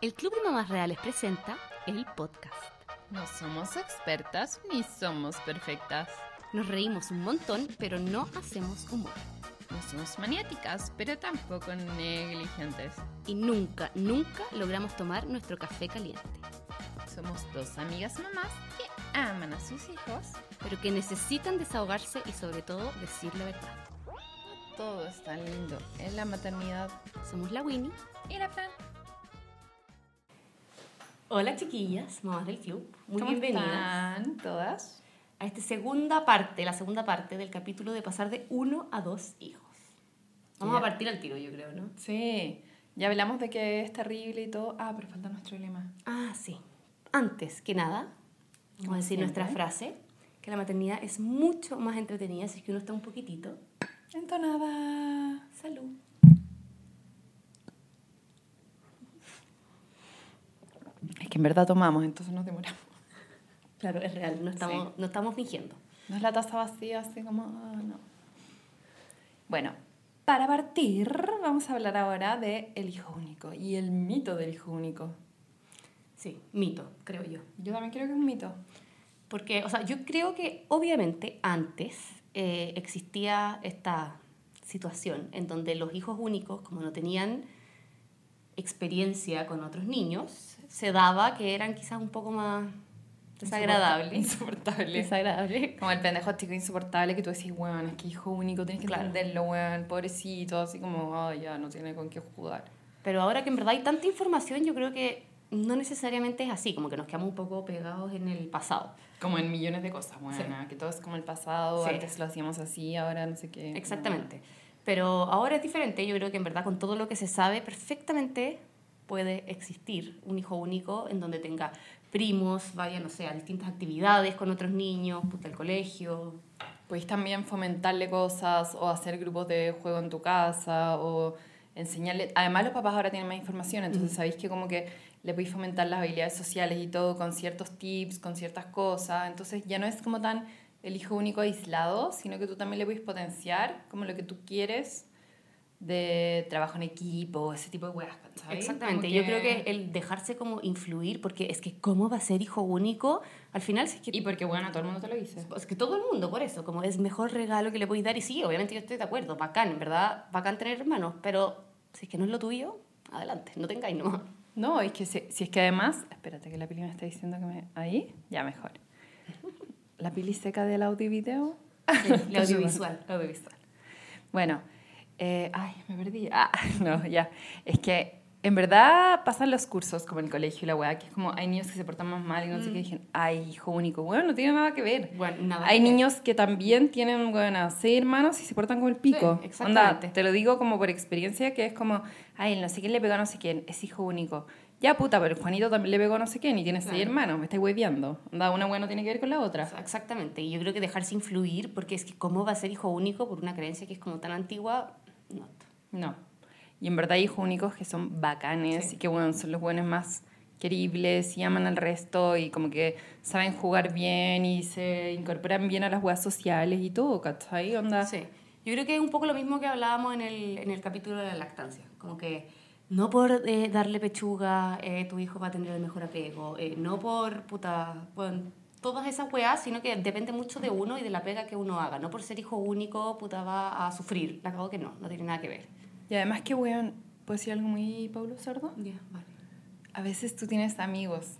El Club de Mamás Reales presenta el podcast. No somos expertas ni somos perfectas. Nos reímos un montón, pero no hacemos humor. No somos maniáticas, pero tampoco negligentes. Y nunca, nunca logramos tomar nuestro café caliente. Somos dos amigas mamás que aman a sus hijos, pero que necesitan desahogarse y sobre todo decir la verdad. Todo está lindo en la maternidad. Somos la Winnie y la Fran. Hola chiquillas, mamás del club. Muy ¿Cómo bienvenidas están todas? a esta segunda parte, la segunda parte del capítulo de pasar de uno a dos hijos. Vamos a partir al tiro, yo creo, ¿no? Sí, ya hablamos de que es terrible y todo. Ah, pero falta nuestro lema. Ah, sí. Antes que nada, vamos a decir nuestra frase, que la maternidad es mucho más entretenida si es que uno está un poquitito. Entonada. Salud. Es que en verdad tomamos, entonces nos demoramos. Claro, es real, no estamos, Sí. no estamos fingiendo. No es la taza vacía, así como... ah, no. Bueno, para partir, vamos a hablar ahora de el hijo único y el mito del hijo único. Sí, mito, creo yo. Yo también creo que es un mito. Porque, o sea, yo creo que obviamente antes eh, existía esta situación en donde los hijos únicos, como no tenían experiencia con otros niños, se daba que eran quizás un poco más desagradables. Insoportable. Desagradables. Como el pendejo chico insoportable que tú decís, weón, es que hijo único, tienes que Claro. entenderlo, weón, pobrecito, así como, ay, ya, no tiene con qué jugar. Pero ahora que en verdad hay tanta información, yo creo que no necesariamente es así, como que nos quedamos un poco pegados en el pasado. Como en millones de cosas, weón, Sí. que todo es como el pasado, Sí. antes lo hacíamos así, ahora no sé qué. Exactamente. Pero ahora es diferente, yo creo que en verdad con todo lo que se sabe, perfectamente puede existir un hijo único en donde tenga primos, vaya, no sé, a distintas actividades con otros niños, puta, el colegio. Podéis también fomentarle cosas o hacer grupos de juego en tu casa o enseñarle... Además los papás ahora tienen más información, entonces sabéis que como que le podéis fomentar las habilidades sociales y todo con ciertos tips, con ciertas cosas. Entonces ya no es como tan el hijo único aislado, sino que tú también le podéis potenciar como lo que tú quieres de trabajo en equipo, ese tipo de weas, ¿cachai? Exactamente, yo creo que el dejarse como influir, porque es que cómo va a ser hijo único, al final si es que... Y porque, bueno, todo el mundo te lo dice. Es que todo el mundo, por eso, como es mejor regalo que le podéis dar. Y sí, obviamente yo estoy de acuerdo, bacán, en verdad, bacán tener hermanos, pero si es que no es lo tuyo, adelante, no tengáis nomás. No, es que si, si es que además, espérate que la Pili me está diciendo que me... Ahí, ya mejor. La Pili seca del audio video. El audiovisual, audiovisual. Bueno, eh, ay, me perdí. Ah, no, ya. Es que en verdad pasan los cursos como en el colegio y la weá, que es como hay niños que se portan más mal y no sé qué, y dicen, ay, hijo único. Bueno, no tiene nada que ver. Bueno, nada Hay que ver. niños que también tienen, bueno, seis hermanos y se portan como el pico. Sí, exactamente. Onda, te lo digo como por experiencia, que es como, ay, no sé quién le pegó a no sé quién, es hijo único. Ya, puta, pero Juanito también le pegó no sé quién y tiene seis Claro. hermanos, me estáis hueviando. Onda, una weá no tiene que ver con la otra. Exactamente, y yo creo que dejarse influir, porque es que cómo va a ser hijo único por una creencia que es como tan antigua, no. No. Y en verdad hay hijos únicos que son bacanes Sí. y que, bueno, son los buenos más queribles y aman al resto y como que saben jugar bien y se incorporan bien a las weas sociales y todo, ¿cachai? Onda. Sí, yo creo que es un poco lo mismo que hablábamos en el, en el capítulo de la lactancia, como que no por eh, darle pechuga eh, tu hijo va a tener el mejor apego, eh, no por, puta, bueno, todas esas weas, sino que depende mucho de uno y de la pega que uno haga, no por ser hijo único, puta, va a sufrir, la cago que no, no tiene nada que ver. Y además que, weón, ¿puedo decir algo muy Pablo Sordo? Ya, vale. A veces tú tienes amigos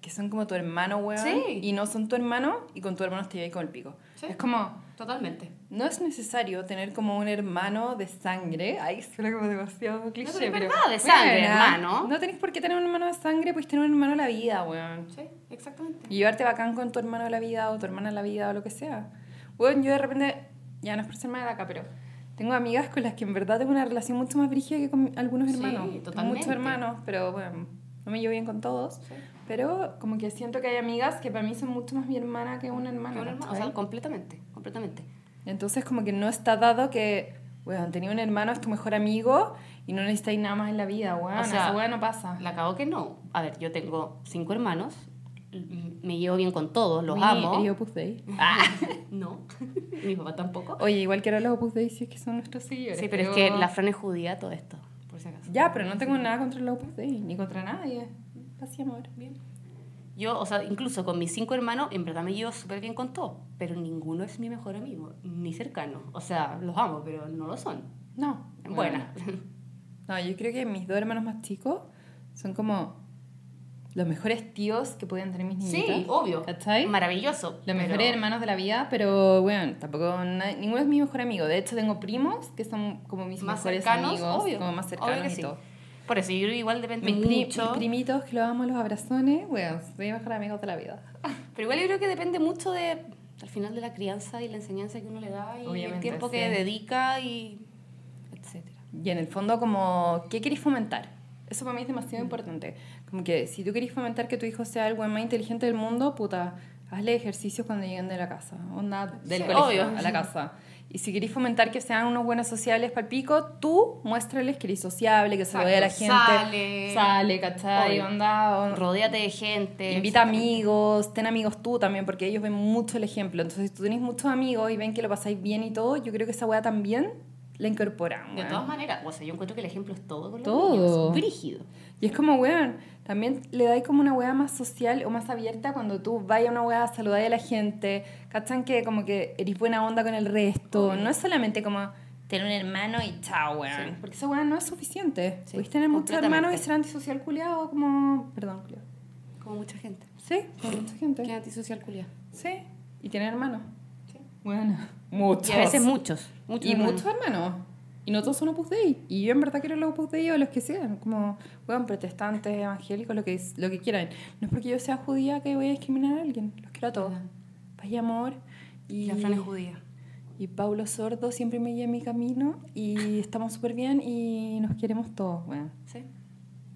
que son como tu hermano, weón, Sí. y no son tu hermano y con tu hermano te llevas con el pico. Sí. Es como, Totalmente. no es necesario tener como un hermano de sangre. Ay, suena como demasiado cliché. pero es verdad, de sangre, hermano. No tenés por qué tener un hermano de sangre, puedes tener un hermano de la vida, weón. Sí, exactamente. Y llevarte bacán con tu hermano de la vida o tu hermana de la vida o lo que sea. Weón, yo de repente, ya no es por ser mala acá, pero tengo amigas con las que en verdad tengo una relación mucho más brígida que con algunos Sí, hermanos. Tengo totalmente. muchos hermanos, pero bueno, no me llevo bien con todos. Pero como que siento que hay amigas que para mí son mucho más mi hermana que una hermana. Que un hermano, o sea, completamente, completamente. Entonces como que no está dado que, weón, tenía un hermano, es tu mejor amigo y no necesitáis nada más en la vida, weón. O sea, weón no pasa. La cago que no. A ver, yo tengo cinco hermanos, me llevo bien con todos, los Mi- amo. el Opus Dei. Ah, no, mi papá tampoco. Oye, igual ahora los Opus Dei sí es que son nuestros seguidores. Sí, pero es que la Fran es judía, todo esto, por si acaso. Ya, pero no tengo nada contra el Opus Dei, ni contra nadie. Paz y amor. Bien. Yo, o sea, incluso con mis cinco hermanos, en verdad me llevo súper bien con todos, pero ninguno es mi mejor amigo, ni cercano. O sea, los amo, pero no lo son. No. Buena. No, yo creo que mis dos hermanos más chicos son como los mejores tíos que pueden tener mis niñitas. Sí, obvio. ¿Cachai? Maravilloso. Los pero- mejores hermanos de la vida, pero bueno, tampoco na- ninguno es mi mejor amigo. De hecho, tengo primos que son como mis Más mejores cercanos, amigos, obvio. como más Obvio cercanos que y sí. todo. Por eso, yo que igual depende Mis, mucho. mis primitos que los amo, los abrazones, bueno, soy mis mejores amigos de la vida. Pero igual yo creo que depende mucho de, al final, de la crianza y la enseñanza que uno le da y el Obviamente, tiempo que sí. dedica y etcétera. Y en el fondo, como, ¿qué queréis fomentar? Eso para mí es demasiado importante. Como que si tú queréis fomentar que tu hijo sea el buen más inteligente del mundo, puta, hazle ejercicios cuando lleguen de la casa. Onda del Sí, colegio obvio. a la casa. Y si queréis fomentar que sean unos buenos sociables para el pico, tú muéstrales que eres sociable, que se lo dé a la gente. Sale. Sale, ¿cachai? Onda, Rodéate de gente. Invita amigos, ten amigos tú también, porque ellos ven mucho el ejemplo. Entonces, si tú tenés muchos amigos y ven que lo pasáis bien y todo, yo creo que esa weá también la incorporan. De weón. todas maneras, o sea, yo encuentro que el ejemplo es todo con los Todo. niños. Brígido. Y es como, weón, también le dais como una weá más social o más abierta cuando tú vayas a una weá a saludar a la gente, ¿cachan? Que como que eres buena onda con el resto. No es solamente como tener un hermano y chao, weón. Sí. Porque esa weá no es suficiente. Sí, Puedes tener muchos hermanos y ser antisocial culiado como... Perdón, culiado. Como mucha gente. Sí, como mucha gente. Que antisocial culia. Sí, y tener hermanos. Sí. Bueno, muchos. Y a veces muchos. muchos y hermanos. muchos hermanos. Y no todos son Opus Dei. Y yo en verdad quiero los Opus Dei o los que sean. Como, bueno, protestantes, evangélicos, lo que, lo que quieran. No es porque yo sea judía que voy a discriminar a alguien. Los quiero a todos. Paz y amor. Y, la Fran es judía. y Paulo Sordo siempre me guía en mi camino. Y estamos súper bien y nos queremos todos, bueno. ¿Sí?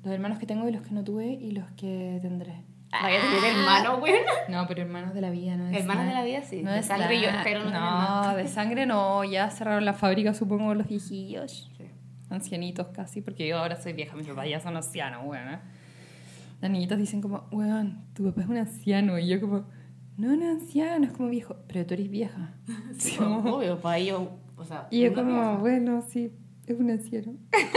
Los hermanos que tengo y los que no tuve y los que tendré. Vaya a tener hermano, güey. No, pero hermanos de la vida, ¿no? de Hermanos de la vida, sí. No De de sangre yo espero no No, de sangre no. Ya cerraron la fábrica, supongo, los viejillos. Sí. Ancianitos casi, porque yo ahora soy vieja. Mis papás ya son ancianos, weón. Las niñitas dicen como, weón, tu papá es un anciano. Y yo como, no, no anciano, es como viejo. Pero tú eres vieja. Sí, como- obvio, para ellos, o sea, y yo como, vieja. bueno, sí, es un anciano.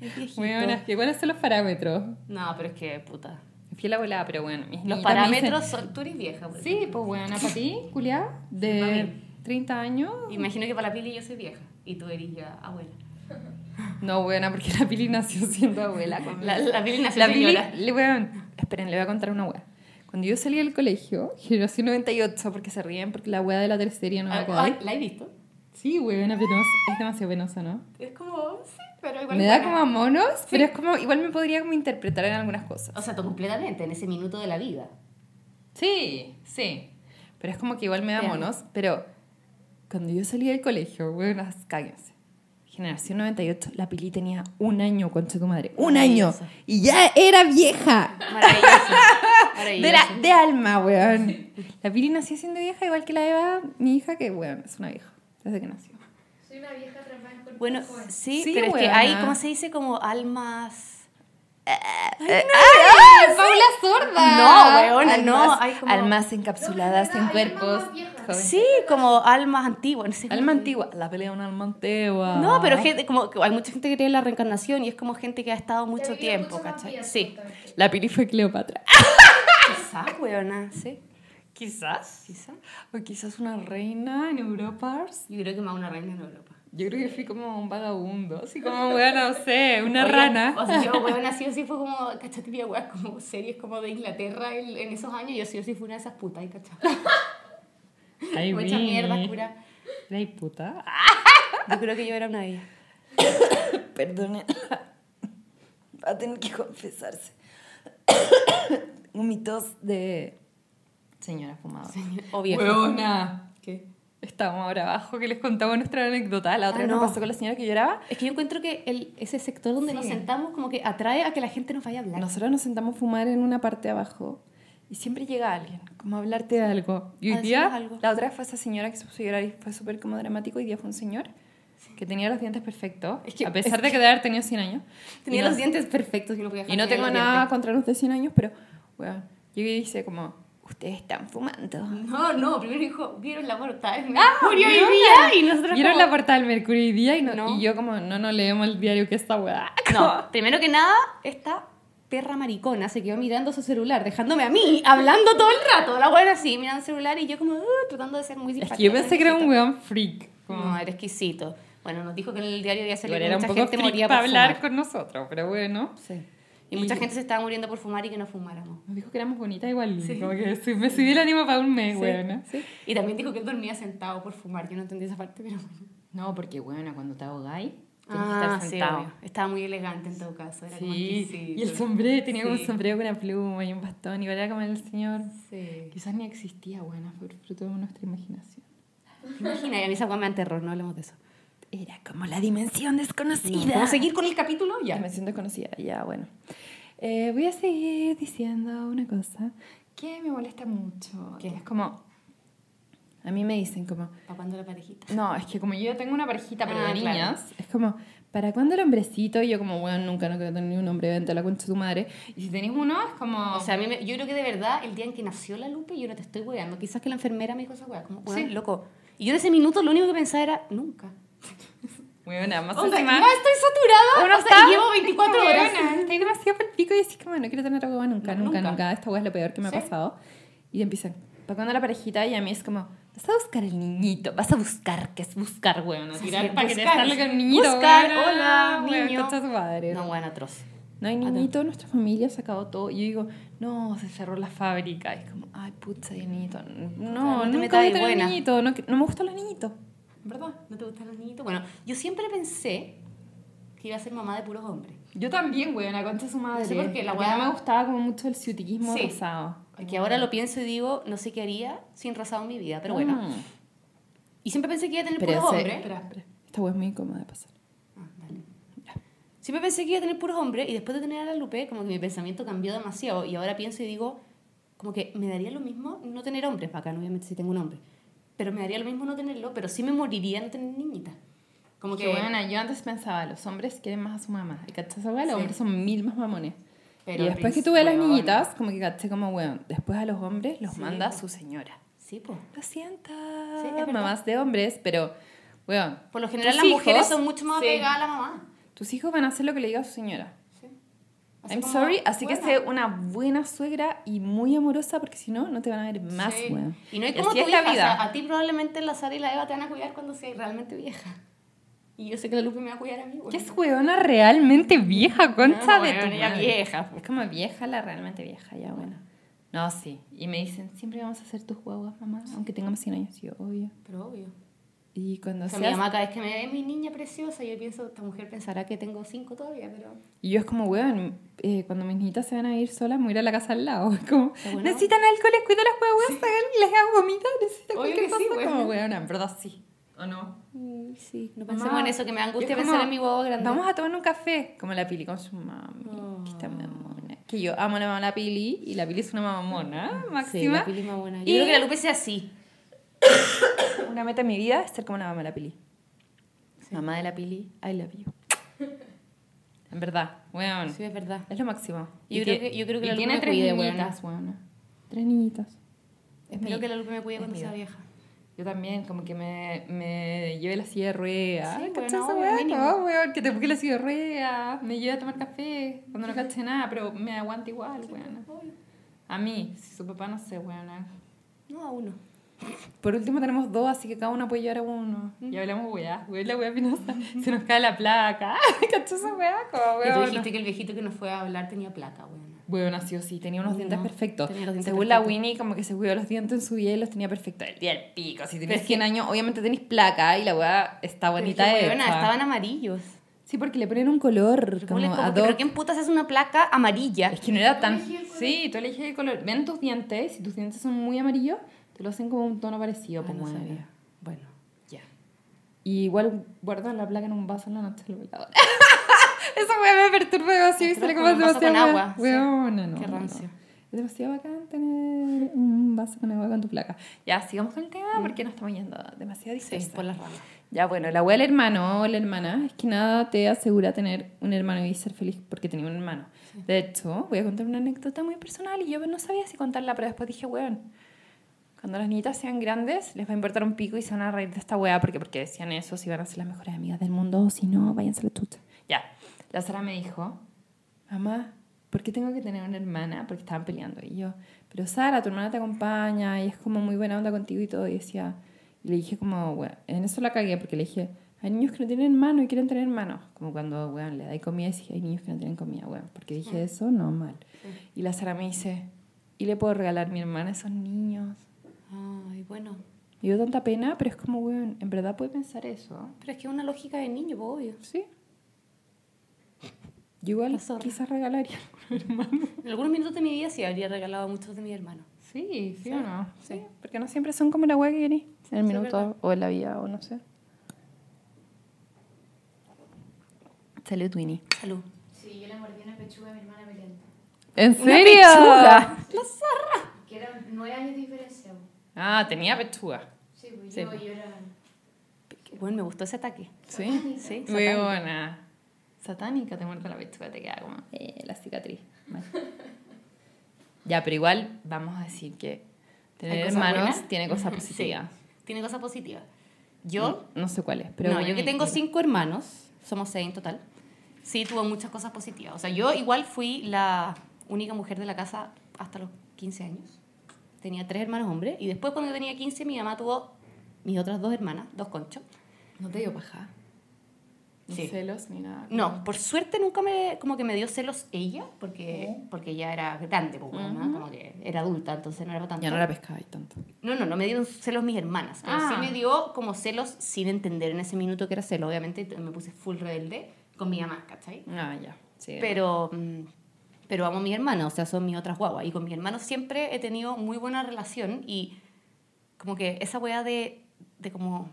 Es viejito. Weón, es que ¿cuáles son los parámetros? No, pero es que, puta. Fui a la volada, pero bueno. Los parámetros dicen- son... Tú eres vieja, por Sí, pues bueno, para ti, culiá, pa' de mí. 30 años. Imagino que para la Pili yo soy vieja y tú eres ya abuela. No, buena, porque la Pili nació siendo abuela. La, la Pili nació La Pili, le, weón, esperen, le voy a contar una wea. Cuando yo salí del colegio, generación 98, porque se ríen, porque la wea de la tercera no va a Ah, ay, ¿La he visto? Sí, es penoso, es demasiado penoso, ¿no? Es como, sí, pero igual Me da como a monos, pero es como, igual me podría como interpretar en algunas cosas. O sea, tú completamente, en ese minuto de la vida. Sí, sí. Pero es como que igual me da monos. Pero cuando yo salí del colegio, bueno, cállense. Generación 98, la Pili tenía un año, concha tu madre. ¡Un año! Y ya era vieja. Maravilloso. De, Maravilloso. la- de alma, weón. La Pili nació siendo vieja, igual que la Eva, mi hija, que, weón, es una vieja. Desde que nació. Soy una vieja atrapada en cuerpo Bueno, joven. sí, Sí, pero es que hay, ¿cómo se dice? Como almas... ¡Paula sorda! No, weona, no, Almas, hay como- almas encapsuladas No, en cuerpos. Sí, como almas antiguas. No sé Alma antigua. La pelea de una alma antigua. No, pero gente, como hay mucha gente que cree en la reencarnación y es como gente que ha estado mucho tiempo, mucho ¿cachai? Sí. La Pili fue Cleopatra. Quizás, weona, sí. Quizás. Quizás. O quizás una reina en Europa. Yo creo que más una reina en Europa. Yo creo que fui como un vagabundo, así como, bueno, no sé, una Oye, rana. O sea, yo, weona, sí o sí fue como, ¿cachai? Típica weá, como series como de Inglaterra en, en esos años. Yo sí o sí fui una de esas putas, ¿cachai? Ay, Mucha vi. mierda, cura. Ay, puta. Yo creo que yo era una de ellas. Perdone. Va a tener que confesarse. un mitos de señora fumadora. O vieja. Huevona. ¿Qué? Estábamos ahora abajo que les contaba nuestra anécdota. La otra Ah, vez nos no. pasó con la señora que lloraba. Es que yo encuentro que el, ese sector donde Sí. nos sentamos como que atrae a que la gente nos vaya a hablar. Nosotros nos sentamos a fumar en una parte de abajo y siempre llega alguien, como a hablarte de algo. Y A hoy día, algo. la otra vez fue esa señora que se puso a llorar y fue súper como dramático. Hoy día fue un señor que tenía los dientes perfectos, Es que- a pesar es de que de haber tenido 100 años. Tenía Y no- los dientes perfectos y no podía Y no tengo nada contra los de 100 años, pero, bueno, yo hice como, ustedes están fumando. No, no, primero dijo, vieron la portada del Ah, Mercurio hoy ¿vieron día y nosotros ¿Vieron como- la portada del Mercurio hoy día? Y, no- No. y yo como, no, no leemos el diario que esta weá. No, primero que nada, esta perra maricona se quedó mirando su celular, dejándome a mí, hablando todo el rato. La buena así, mirando el celular y yo como uh, tratando de ser muy Es simpática. que yo pensé que era un weón freak. Como, No, era exquisito. Bueno, nos dijo que en el diario había salido era un mucha poco gente moría para por hablar fumar. con nosotros, pero bueno. Sí. Y, mucha Y- gente se estaba muriendo por fumar y que no fumáramos. Nos dijo que éramos bonitas igual. Sí. Como que su- me subí el ánimo para un mes, Sí, weón. sí. Y también dijo que él dormía sentado por fumar. Yo no entendí esa parte, pero bueno. No, porque, bueno, cuando te ahogáis, Ah, que estar sí, sentado. obvio. Estaba muy elegante en todo caso. Era como Sí, exquisito. y el sombrero, tenía como Sí. un sombrero con una pluma y un bastón, igual era como el señor. Sí. Quizás ni existía, bueno, fue fruto de nuestra imaginación. ¿Te imaginas? Y a mí esa me da terror, no hablemos de eso. Era como la dimensión desconocida. ¿Vamos a seguir con el capítulo? Ya. dimensión desconocida, ya, bueno. Eh, voy a seguir diciendo una cosa que me molesta mucho. ¿Qué? Es como, a mí me dicen como, ¿Para cuándo la parejita? no, es que como yo ya tengo una parejita, pero Ah, de claro. niñas, es como, ¿para cuándo el hombrecito? Y yo como, bueno, nunca no quiero tener ni un hombre, vente a la concha de tu madre. Y si tenéis uno, es como... O sea, a mí me- yo creo que de verdad, el día en que nació la Lupe, yo no te estoy weando. Quizás que la enfermera me dijo esa wea, como, Sí. loco. Y yo de ese minuto lo único que pensaba era, nunca. Bueno, nada más O sea, encima- ya estoy saturada. Uno o sea, está- llevo 24 horas. Estoy demasiado por el pico y decís como, no quiero tener agua nunca, No, nunca, nunca. nunca. Esta agua es lo peor que me Sí. ha pasado. Y empiezan, ¿para cuándo la parejita? Y a mí es como, vas a buscar el niñito, vas a buscar, que es buscar, weón. Tirar sí, para que te buscar. salga con el niñito, Buscar, hola, niño. su madre. No, bueno, atroz. No hay niñito, nuestra familia ha sacado todo. Y yo digo, no, se cerró la fábrica. Y es como, ay, pucha, hay niñito. No, no te nunca metas voy a tener buena. niñito. No, no me gustan los niñitos. ¿Verdad? ¿No te gustan los niñitos? Bueno, yo siempre pensé que iba a ser mamá de puros hombres. Yo también, güey, una concha su madre. No sé por qué, la weá- me gustaba como mucho el ciutiquismo Sí. rosado. Que ahora lo pienso y digo, no sé qué haría sin rosado en mi vida, pero bueno. Mm. Y siempre pensé que iba a tener Pero puros ese- hombres. Espera, espera. Esta weá es muy incómoda de pasar. Ah, dale. Siempre pensé que iba a tener puros hombres y después de tener a la Lupe, como que mi pensamiento cambió demasiado y ahora pienso y digo, como que me daría lo mismo no tener hombres, bacán, obviamente si tengo un hombre, pero me daría lo mismo no tenerlo, pero sí me moriría no tener niñita. Como Que que, bueno, yo antes pensaba, los hombres quieren más a su mamá. ¿Y weá? Los Sí. hombres son mil más mamones. Pero y después que tuve a las niñitas, como que caché como, weón, después a los hombres los Sí, manda po. su señora. sí, pues. Lo siento, Sí, mamás de hombres, pero, weón, Por lo general las mujeres hijos- son mucho más sí. apegadas a la mamá. tus hijos van a hacer lo que le diga su señora. Sí. Así I'm como, sorry, así que bueno. sé una buena suegra y muy amorosa porque si no, no te van a ver más, Sí. weón. Y no es Y como tu es la hija, o vida. sea, a ti probablemente la Sara y la Eva te van a cuidar cuando seas realmente vieja. Y yo sé que la Lupe me va a cuidar a mí. ¿Qué bueno. es huevona realmente vieja, concha No, de weón, tu ya vieja. Es como vieja la realmente vieja, ya bueno. No, sí. Y me dicen, siempre vamos a ser tus guaguas, mamá, aunque tengamos 100 años. Y yo, obvio. Pero obvio. Y cuando O sea, seas... mi mamá cada vez que me ve mi niña preciosa, yo pienso, esta mujer pensará que tengo cinco todavía, pero... Y yo es como, weón, eh, cuando mis niñitas se van a ir solas, me voy a ir a la casa al lado. Es como, bueno. necesitan alcohol, les cuido las huevas, les hago vomita, necesitan Obvio cualquier que sí, cosa. weón. como, weón, en verdad sí. ¿O no? Sí, no Mamá, pensemos en eso, que me angustia es pensar como, en mi huevo grande. Vamos a tomar un café, como la Pili con su mami, que está muy mona. Que yo amo a la mamá la Pili, y la Pili es una mamá mona, Sí, máxima. la Pili más buena. Yo Y- creo que la Lupe sea así. Una meta en mi vida es ser como la mamá de la Pili. Mamá de la Pili, I love you. En verdad, weón. Sí, es verdad. Es lo máximo. Yo Y creo que- yo creo que la tiene Lupe tres cuide, niñitas, weón. Tres niñitas. Es Espero mi- que la Lupe me cuide cuando sea vieja. Yo también, como que me, me lleve la silla de ruedas. Sí, ¿Cachai bueno, mínimo. No, weón, que te busque la silla de ruedas, me lleve a tomar café cuando no caché nada, pero me aguanta igual, weón. A mí, si su papá no sé, weón. No, a uno. Por último tenemos dos, así que cada uno puede llevar a uno. Y hablamos weá, weón, la weá pinosa. Se nos cae la placa. ¿Cachai esa weá? Como, Y tú dijiste que el viejito que nos fue a hablar tenía placa, weón. Weón, así o sí, tenía unos No, dientes perfectos. tenía los dientes Según la perfectos. Winnie, como que se cuidó los dientes en su vida y los tenía perfectos. El día del pico. Si Pero tenés es 100 años, obviamente tenés placa y la weá está bonita Pero weona, estaban amarillos. Sí, porque le ponen un color Pero como como ad ¿Pero quién putas es una placa amarilla? Es que no era tan... Sí, tú elegí el color. Ven tus dientes, si tus dientes son muy amarillos, te lo hacen como un tono parecido. Ah, pues, no sabía. Bueno, ya. Y igual guardan la placa en un vaso en la noche del velador. Esa weá me perturba demasiado y sale como como demasiado con agua, sí. Weona, no. Qué no, rancio. no. Es demasiado bacán tener un vaso con agua con tu placa. Ya, sigamos con el tema porque nos estamos yendo demasiado Sí, dispersos. por las ramas. Ya, bueno, la abuela, el hermano o la hermana, es que nada te asegura tener un hermano y ser feliz porque tenía un hermano. De hecho, voy a contar una anécdota muy personal y yo no sabía si contarla, pero después dije, weón, cuando las niñitas sean grandes, les va a importar un pico y se van a reír de esta weá porque, porque decían eso, si van a ser las mejores amigas del mundo, o si no, váyanse a la chucha. Ya, la Sara me dijo, mamá, ¿por qué tengo que tener una hermana? Porque estaban peleando. Y yo, pero Sara, tu hermana te acompaña y es como muy buena onda contigo y todo. Y decía, y le dije como, weón, en eso la cagué porque le dije, hay niños que no tienen hermano y quieren tener hermanos. Como cuando, weón, le dais comida y dije, hay niños que no tienen comida, weón. Porque dije eso, no, mal. Y la Sara me dice, ¿y le puedo regalar mi hermana a esos niños? Ay, bueno. Me dio tanta pena, pero es como, weón, en verdad puede pensar eso. Pero es que es una lógica de niño, pues, obvio. Sí. Yo igual La zorra. quizás regalaría a un hermano. En algunos minutos de mi vida sí habría regalado a muchos de mis hermanos. Sí, sí, o no. sí. Sí. Porque no siempre son como la weá que querís. En el Sí, minuto o en la vida o no sé. Salud, Winnie. Salud. Sí, yo le mordí una pechuga a mi hermana peleando. ¿En Una pechuga. Que eran nueve años de diferencia. Ah, tenía pechuga. Sí, pues Sí, yo, era... Bueno, me gustó ese ataque. Sí. Sí, Muy buena. Satánica, te muerde la pechuga, te queda como eh, la cicatriz. Mal. ya, pero igual vamos a decir que tener ¿Hay cosas hermanos buenas? tiene cosas Sí, positivas. tiene cosas positivas. Yo, no, no sé cuáles, pero no, bueno, yo que tengo mira. cinco hermanos, somos seis en total, sí tuvo muchas cosas positivas. O sea, yo igual fui la única mujer de la casa hasta los 15 años. Tenía tres hermanos hombres y después cuando yo tenía 15 mi mamá tuvo mis otras dos hermanas, dos conchos. ¿No te dio paja? Ni Sí. celos ni nada. No, por suerte nunca me, como que me dio celos ella, porque, Oh. porque ella era grande, pues, bueno, ¿no? como que era adulta, entonces no era tanto. Ya no la pescaba y tanto. No, no, no me dieron celos mis hermanas. pero Ah. Sí me dio como celos sin entender en ese minuto que era celo. Obviamente me puse full rebelde con mi mamá, ¿cachai? Ah, ya. Sí. Pero, mm, pero amo a mis hermanos, o sea, son mis otras guaguas. Y con mis hermanos siempre he tenido muy buena relación y como que esa weá de, de como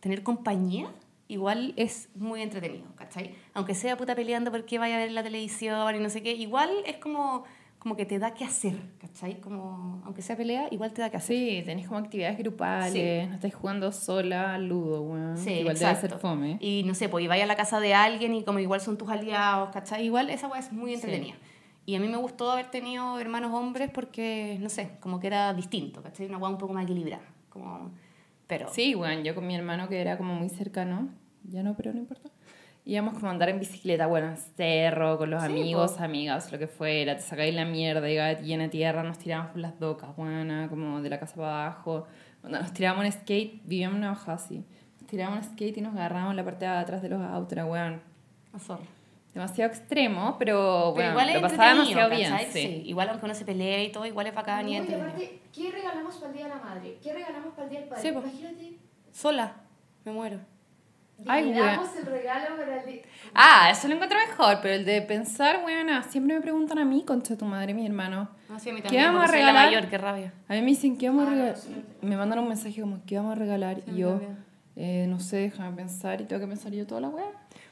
tener compañía igual es muy entretenido, ¿cachai? Aunque sea puta peleando porque vaya a ver la televisión y no sé qué, igual es como, como que te da que hacer, ¿cachai? Como, aunque sea pelea, igual te da que hacer. Sí, tenés como actividades grupales, Sí. no estáis jugando sola al ludo, weón. Sí, Igual exacto. debe ser fome. Y no sé, pues y vaya a la casa de alguien y como igual son tus aliados, ¿cachai? Igual esa weá es muy entretenida. Y a mí me gustó haber tenido hermanos hombres porque, no sé, como que era distinto, ¿cachai? Una weá un poco más equilibrada. Como... Pero... Sí, bueno, yo con mi hermano que era como muy cercano, ya no, pero no importa. Íbamos como a andar en bicicleta, bueno, en cerro, con los Sí, amigos, po. amigas, lo que fuera. Te sacáis la mierda, llegaba llena de tierra, nos tirábamos por las docas, buena, como de la casa para abajo. Cuando nos tirábamos en skate, vivíamos en una bajada así. Nos tirábamos en skate y nos agarrábamos la parte de atrás de los autos, weón. zorra. Demasiado extremo, pero, Pero bueno, igual lo pasaba demasiado bien, ¿cachai? sí. Igual aunque uno se pelea y todo, igual es bacán y No, y entretenido. aparte, ¿qué regalamos para el Día de la Madre? ¿Qué regalamos para el Día del Padre? Sí, po. Imagínate. Sola, me muero. Ay, el regalo para el día... Ah, eso lo encuentro mejor, pero el de pensar, weona, siempre me preguntan a mí, concha tu madre, mi hermano. No, sí, a mí ¿Qué también, vamos a soy la regalar? mayor, qué rabia. A mí me dicen, ¿qué vamos a Ah, regalar? no, sí. Me mandan un mensaje como, ¿qué vamos a regalar? Sí, a y yo, eh, no sé, déjame pensar y tengo que pensar yo toda la weá.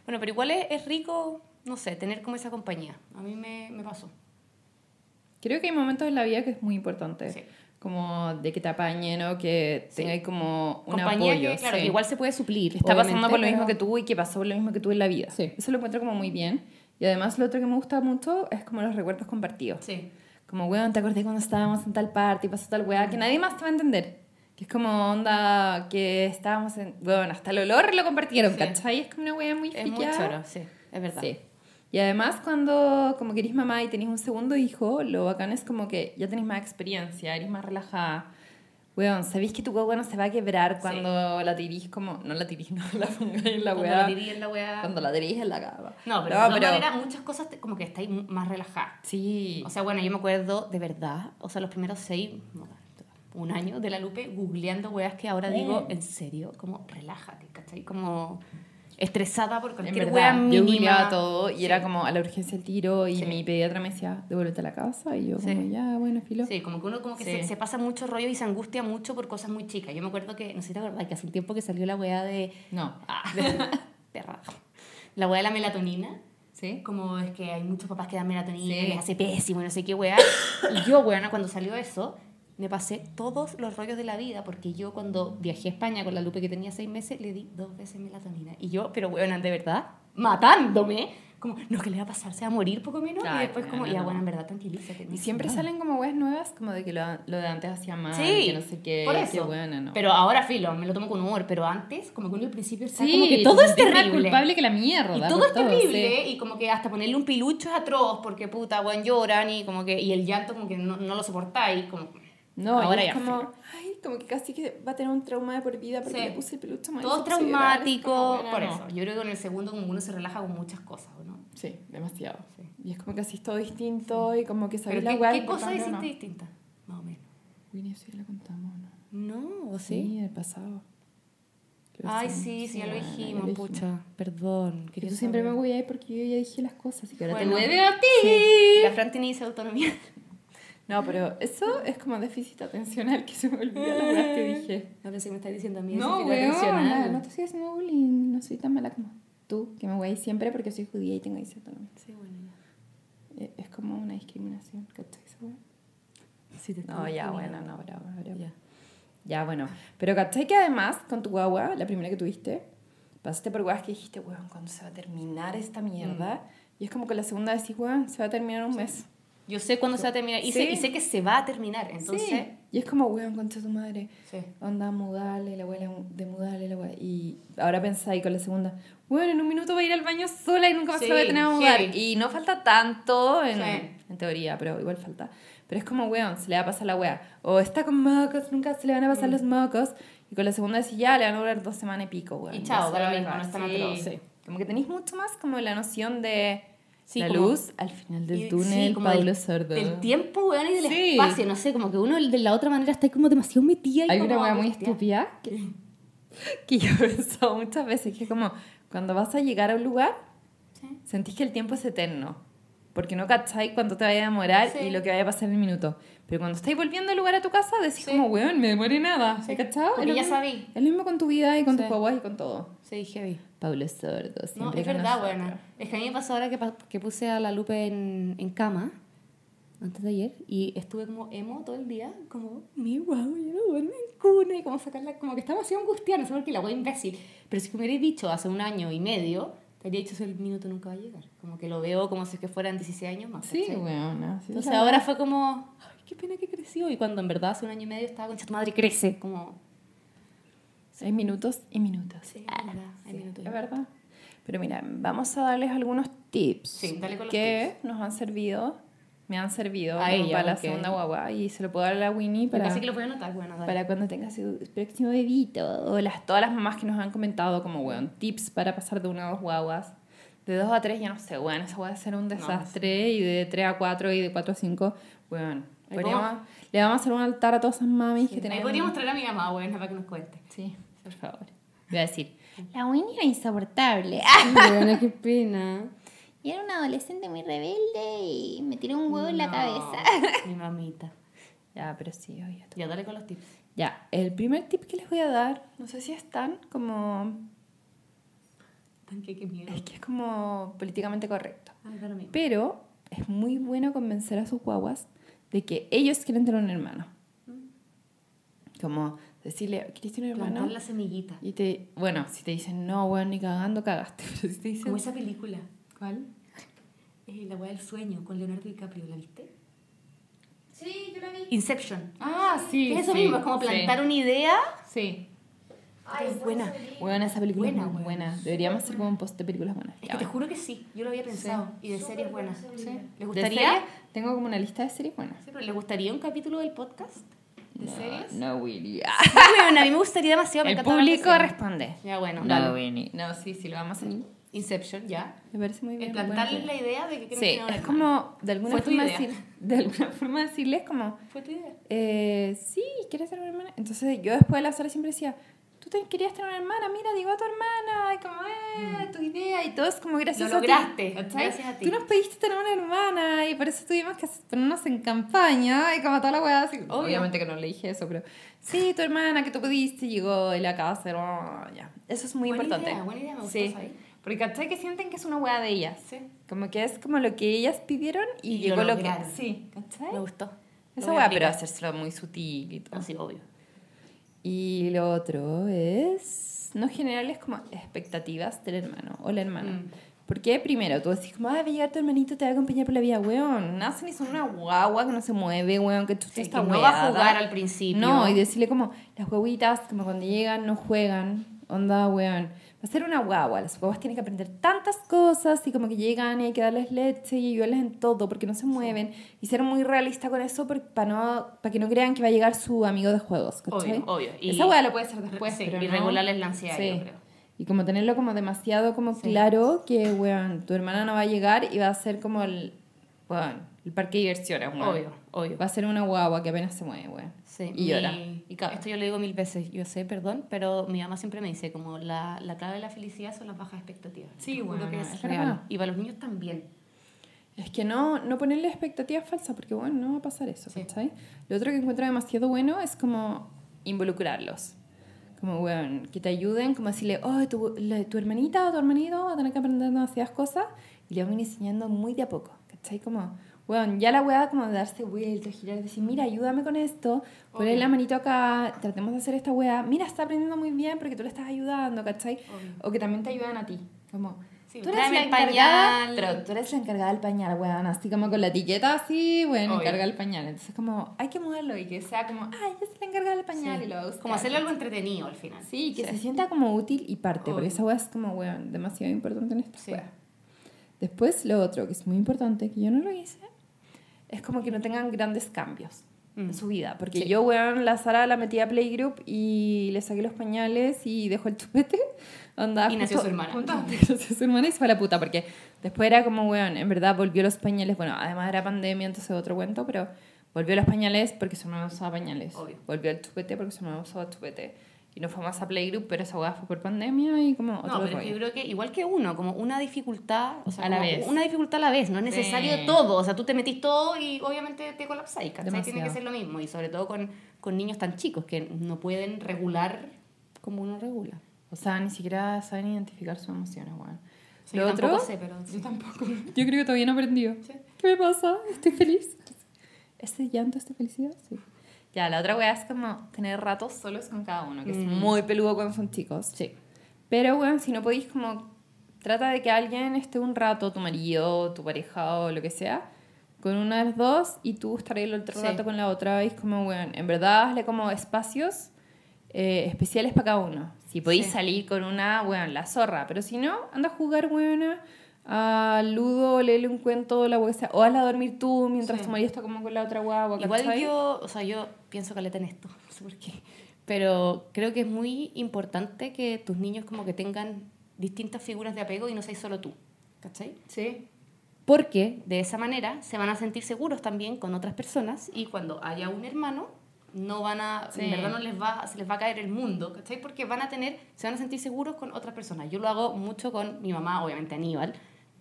Bueno, pero igual es, es rico, no sé, tener como esa compañía. A mí me, me pasó. Creo que hay momentos en la vida que es muy importante. Sí. Como de que te apañen o que Sí. tengáis como un compañía apoyo. que, claro, sí. que igual se puede suplir. que está pasando por lo mismo que tú y que pasó por lo mismo que tú en la vida. Sí. Eso lo encuentro como muy bien. Y además lo otro que me gusta mucho es como los recuerdos compartidos. Sí. Como, weón, te acordé cuando estábamos en tal parte y pasó tal weá, que nadie más te va a entender. Que es como onda que estábamos en. Weón, hasta el olor lo compartieron, Sí. ¿cachai? Es como una weá muy Es muy choro, sí, es verdad. Sí. Y además, cuando como que eres mamá y tenés un segundo hijo, lo bacán es como que ya tenés más experiencia, eres más relajada. Weón, sabéis que tu guagua no se va a quebrar cuando la tirís como. No la tirís, no la pongáis en la Cuando weá. la tiré en la weá. Cuando la tirís en la cama. No, pero de todas maneras, muchas cosas te- como que estáis más relajadas. Sí. O sea, bueno, yo me acuerdo de verdad, o sea, los primeros seis, no, un año de la Lupe, googleando weas que ahora digo, en serio, como relájate, ¿cachai? Como estresada por cualquier wea yo mínima. googleaba todo y Sí. era como a la urgencia el tiro y Sí. mi pediatra me decía, devuélvete a la casa y yo Sí. como, ya, bueno, filo. Sí, como que uno como que se, se pasa mucho rollo y se angustia mucho por cosas muy chicas. Yo me acuerdo que, no sé si te acordás, que hace un tiempo que salió la wea de... No. Ah, perra. La wea de la melatonina. ¿Sí? Como es que hay muchos papás que dan melatonina y les hace pésimo y no sé qué weá. Y yo, weona, cuando salió eso, me pasé todos los rollos de la vida porque yo cuando viajé a España con la Lupe que tenía seis meses, le di dos veces melatonina. Y yo, pero weona, de verdad, matándome, como, no, ¿qué le va a pasar? ¿Se va a morir poco menos? y después como, bueno, ya, no. bueno, en verdad, tranquilízate. no Y siempre nada". salen como weas nuevas, como de que lo, lo de antes hacía mal, Sí, que no sé qué, por eso. buena, ¿no? Pero ahora, filo, me lo tomo con humor, pero antes, como que uno al principio está sí, como que todo es más terrible. culpable que la mierda. Y todo es terrible, sí. y como que hasta ponerle un pilucho es atroz, porque puta, weón, lloran, y como que, y el llanto como que no, no lo soportáis, como... No, Ahora es ya como, ay, como que casi que va a tener un trauma de por vida porque Sí. le puse el peluche mal. Todo traumático, como, bueno, por no. eso. Yo creo que en el segundo como uno se relaja con muchas cosas, ¿o ¿no? Sí, demasiado. Sí. Y es como que así es todo distinto y como que sabes la ¿qué, wea qué cosa hiciste no. distinta? Más o menos. Winnie, sí la contamos, ¿no? No, ¿o Sí, el pasado. Lo Ay, sí, sí, ya lo dijimos, pucha. Perdón. Tú siempre me voy a ir porque yo ya dije las cosas y que ahora Bueno, te hueve a ti. Sí, la Fran tiene esa autonomía. No, pero eso es como déficit atencional que se me olvida las weas que dije. No pensé que me estás diciendo a mí No, déficit weón, atencional. no te estoy haciendo bullying. No soy tan mala como tú, que me voy siempre porque soy judía y tengo autonomía. Sí, bueno, ya. Eh, Es como una discriminación, ¿cachai? esa? Sí, te No, ya, bueno, no, bravo, bravo. Ya. Ya, bueno. Pero ¿cachai que además con tu guagua, la primera que tuviste, pasaste por guaguas que dijiste, weón, ¿cuándo se va a terminar esta mierda? Y es como que la segunda decís, weón, se va a terminar un mes. Yo sé cuándo se va a terminar y, Sí. sé, y sé que se va a terminar, entonces... Sí. Y es como, weón, concha tu madre. Sí. Onda, mudarle, la abuela de mudarle, la abuela. Y ahora pensáis con la segunda, bueno, en un minuto va a ir al baño sola y nunca más se va a Sí, tener a mudar. heavy. Y no falta tanto en, Sí. en teoría, pero igual falta. Pero es como, weón, se le va a pasar la wea. O está con mocos, nunca se le van a pasar los mocos. Y con la segunda decís, ya, le van a durar dos semanas y pico, weón. Y chao, da lo mismo, no es tan Sí. atroz, sí. Como que tenéis mucho más como la noción de Sí, la como- luz al final del túnel, sí, como del- Sordo. Del tiempo, weón, y del Sí. espacio, no sé, como que uno de la otra manera está como demasiado metida y Hay como una wea muy estúpida que, que yo he pensado muchas veces, que es como cuando vas a llegar a un lugar, sentís que el tiempo es eterno. Porque no cacháis cuánto te vaya a demorar y lo que vaya a pasar en el minuto. Pero cuando estáis volviendo al lugar a tu casa, decís como, weón, me demoré nada. ¿Cachado? Porque ya mismo- sabí. Es lo mismo con tu vida y con tus guaguas y con todo. Sí, heavy. Pablo Sordo, No, es verdad, nosotros. bueno. Es que a mí me pasó ahora que, que puse a la Lupe en, en cama, antes de ayer, y estuve como emo todo el día, como, mi guau, yo no duermo en cuna, y como sacarla, como que estaba así angustiada, no sé por qué, la wea imbécil. Pero si me hubierais dicho hace un año y medio, te habría dicho, el minuto nunca va a llegar. Como que lo veo como si es que fueran 16 años más. Sí, weón. no, sí, Entonces ahora fue como, ay, qué pena que creció, y cuando en verdad hace un año y medio estaba con tu madre crece, como... Hay minutos y minutos. Sí, es verdad. Es verdad. Pero mira, vamos a darles algunos tips Sí, dale con los que nos han servido, me han servido A como ella, para la porque- segunda guagua y se lo puedo dar a la Winnie para, que lo voy a anotar, bueno, dale. para cuando tenga su próximo bebito. O las, todas las mamás que nos han comentado como, weón, tips para pasar de una a dos guaguas. De dos a tres ya no sé, weón, esa va a ser un desastre. Y de tres a cuatro y de cuatro a cinco, weón. Podríamos- le vamos a hacer un altar a todas esas mamis que Ahí tenemos. podríamos traer a mi mamá, bueno, para que nos cuente. Sí, por favor. Voy a decir, la Winnie era insoportable. Bueno, qué pena. Y era una adolescente muy rebelde y me tiró un huevo en la cabeza. Mi mamita. ya, pero sí, oye. Ya, dale con los tips. Ya, el primer tip que les voy a dar, no sé si es tan como... Tanque, qué miedo. Es que es como políticamente correcto. Lo mismo. Pero es muy bueno convencer a sus guaguas de que ellos quieren tener un hermano. Como decirle, ¿quieres tener un Plantar hermano? la semillita. Y te, bueno, si te dicen, no, bueno, ni cagando, cagaste. Pero si te dicen, Como esa película. ¿cuál? Eh, la weá del sueño con Leonardo DiCaprio, ¿la viste? Sí, yo la vi. Inception. Ah, sí. es eso sí, mismo, es como sí. plantar una idea. Sí. Ay, Es buena. Bueno, esa película Buena, es muy buena. buena. Deberíamos hacer como un post de películas buenas. Es que te juro que sí, yo lo había pensado. Y de Súper series buenas. buena. ¿Les ¿De gustaría? serie? Tengo como una lista de series buenas. Sí, pero ¿les gustaría un capítulo del podcast? ¿De series? No, Willy. Sí, bueno, a mí me gustaría demasiado. me El público responde. Ya, bueno, No, dale. Winnie. No, sí, sí, lo vamos a hacer. Inception, ya. Me parece muy bien. El plantarles la idea. de que quieren Sí, tener un es como de alguna forma decir, de alguna forma decirles como Fue tu idea. eh, sí, ¿quieres ser una hermana? Entonces yo después de la sala siempre decía, te querías tener una hermana, mira, digo a tu hermana, y como, eh, tu idea, y todo es como gracias Lo a ti. lograste, gracias a ti. Tú nos pediste tener una hermana, y por eso tuvimos que ponernos en campaña, y como toda la weá, así, obviamente que no le dije eso, pero sí, tu hermana que tú pediste llegó y la casa, oh, ya. Eso es muy Buena importante. idea, buena idea, me gustó, Sí, ¿sabes? porque ¿cachai? Que sienten que es una weá de ellas. Sí. Como que es como lo que ellas pidieron y, Y llegó lo lo, que... Sí, ¿cachai? Me gustó. Esa weá, pero hacérselo muy sutil y todo. Ah, sí, obvio. Y lo otro es no generarles como expectativas del hermano o la hermana. Mm. Porque primero, tú decís como, ay, va a llegar tu hermanito, te va a acompañar por la vida, weón. Nacen y son una guagua que no se mueve, weón, que tú Sí, estás que no va a jugar al principio. No, y decirle como, las guaguitas, como cuando llegan, no juegan, onda, weón. Ser una guagua, las guaguas tienen que aprender tantas cosas y como que llegan y hay que darles leche y ayudarles en todo porque no se mueven. Y ser muy realista con eso para no, para que no crean que va a llegar su amigo de juegos, ¿cachai? Obvio, obvio. Y- Esa weá lo puede hacer después, Sí, pero y no. regularles la ansiedad, Sí. yo creo. Y como tenerlo como demasiado como Sí. claro que, weón, tu hermana no va a llegar y va a ser como el, weón, el parque de diversiones, weón. Obvio, obvio. Va a ser una guagua que apenas se mueve, weón. Sí, Y llora. mi- Y caga. Esto yo lo digo mil veces, yo sé, perdón, pero mi mamá siempre me dice como la, la clave de la felicidad son las bajas expectativas. Sí, bueno, que es, es real. Y para los niños también. Es que no, no ponerle expectativas falsas, porque bueno, no va a pasar eso, Sí. ¿cachai? Lo otro que encuentro demasiado bueno es como involucrarlos. Como, weón, que te ayuden, como decirle, oh, tu, la- tu hermanita o tu hermanito va a tener que aprender demasiadas cosas, y le van enseñando muy de a poco, ¿cachai? Como, weón, ya la weá como de darse vueltas, girar, decir, mira, ayúdame con esto, ponle Obvio. la manito acá, tratemos de hacer esta weá, mira, está aprendiendo muy bien porque tú le estás ayudando, ¿cachai? Obvio. O que también te ayudan a ti, como... Sí, tú eres la encargada, pañal. pero tú eres la encargada del pañal, weón, así como con la etiqueta así, bueno, encarga el pañal. Entonces como, hay que moverlo y que sea como, ay, yo soy la encargada del pañal Sí. y lo buscar. Como hacerle algo entretenido al final. Sí, que se sienta como útil y parte, porque Obvio. esa weá es como, weón, demasiado importante en esta Sí. Después, lo otro que es muy importante, que yo no lo hice, es como que no tengan grandes cambios Mm. en su vida. Porque Sí. yo, weón, la Sara la metí a Playgroup y le saqué los pañales y dejó el chupete. Onda, Y nació su hermana. nació su hermana y se fue a la puta. Porque después era como, weón, en verdad volvió los pañales. Bueno, además era pandemia, entonces otro cuento, pero volvió los pañales porque su hermana usaba pañales. Obvio. Volvió el chupete porque su hermana usaba chupete. Y no fue más a Playgroup, pero esa weá fue por pandemia y como otro No, pero rollo. yo creo que igual que uno, como una dificultad, o sea, A la vez. una dificultad a la vez, no es necesario Sí. todo, o sea, tú te metís todo y obviamente te colapsáis, ¿cachai? Tiene que ser lo mismo, y sobre todo con, con niños tan chicos que no pueden regular como uno regula. O sea, ni siquiera saben identificar sus emociones, weón. Sí, Lo yo otro, tampoco sé, pero yo tampoco. Yo creo que todavía no he aprendido. Sí. ¿Qué me pasa? ¿Estoy feliz? ¿Este llanto, esta felicidad? Sí. Ya, la otra weá es como tener ratos solos con cada uno, que es Mm. muy peludo cuando son chicos. Sí. Pero, weón, si no podéis como... Trata de que alguien esté un rato, tu marido, tu pareja o lo que sea, con una de las dos y tú estar el otro Sí. rato con la otra. Y es como, weón, en verdad hazle como espacios eh, especiales para cada uno. Si podéis Sí. salir con una, weón, la zorra. Pero si no, anda a jugar, weón, a Ludo, léele un cuento, la sea. O hazla dormir tú mientras Sí. tu marido está como con la otra guagua. Igual ¿cachai? yo, o sea, yo pienso caleta en esto, no sé por qué, pero creo que es muy importante que tus niños como que tengan distintas figuras de apego y no seas solo tú, ¿cachai? Sí. Porque de esa manera se van a sentir seguros también con otras personas y cuando haya un hermano no van a, Sí. en verdad no les va, se les va a caer el mundo, ¿cachai? Porque van a tener, se van a sentir seguros con otras personas. Yo lo hago mucho con mi mamá, obviamente Aníbal,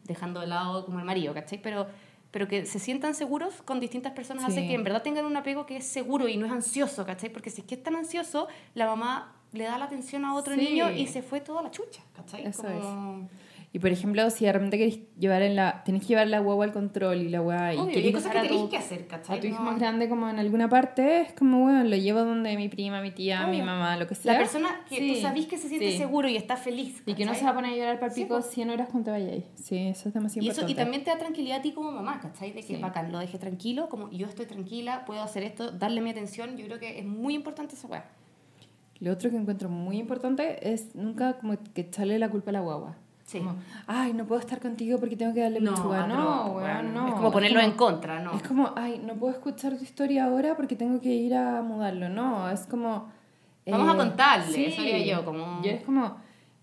dejando de lado como el marido, ¿cachai? Pero, pero que se sientan seguros con distintas personas hace Sí. que en verdad tengan un apego que es seguro y no es ansioso, ¿cachai? Porque si es que es tan ansioso, la mamá le da la atención a otro Sí. niño y se fue toda la chucha, ¿cachai? Eso Como- Y por ejemplo, si de repente querés llevar en la, tenés que llevar la guagua al control y la guagua y Obvio, y querés cosas que tu- que hacer, ¿cachai? a tu hijo No- más grande como en alguna parte, es como, bueno, lo llevo donde mi prima, mi tía, mi Obvio. mamá, lo que sea. La persona que Sí, tú sabís que se siente sí. seguro y está feliz. Y que no ¿cachai? se va a poner a llorar para el Sí, pico pues. 100 horas cuando te vayáis. Sí, eso es demasiado Y, eso, y importante. también te da tranquilidad a ti como mamá, ¿cachai? De que Sí. bacán, lo deje tranquilo, como yo estoy tranquila, puedo hacer esto, darle mi atención. Yo creo que es muy importante esa weá. Lo otro que encuentro muy importante es nunca como que echarle la culpa a la guagua. Sí. Como, ay, no puedo estar contigo porque tengo que darle pechuga. No, weón, no. Es como ponerlo como- en contra, ¿no? Es como, ay, no puedo escuchar tu historia ahora porque tengo que ir a mudarlo. No, es como... Vamos a eh, contarle, eso haría yo, como- Y es como,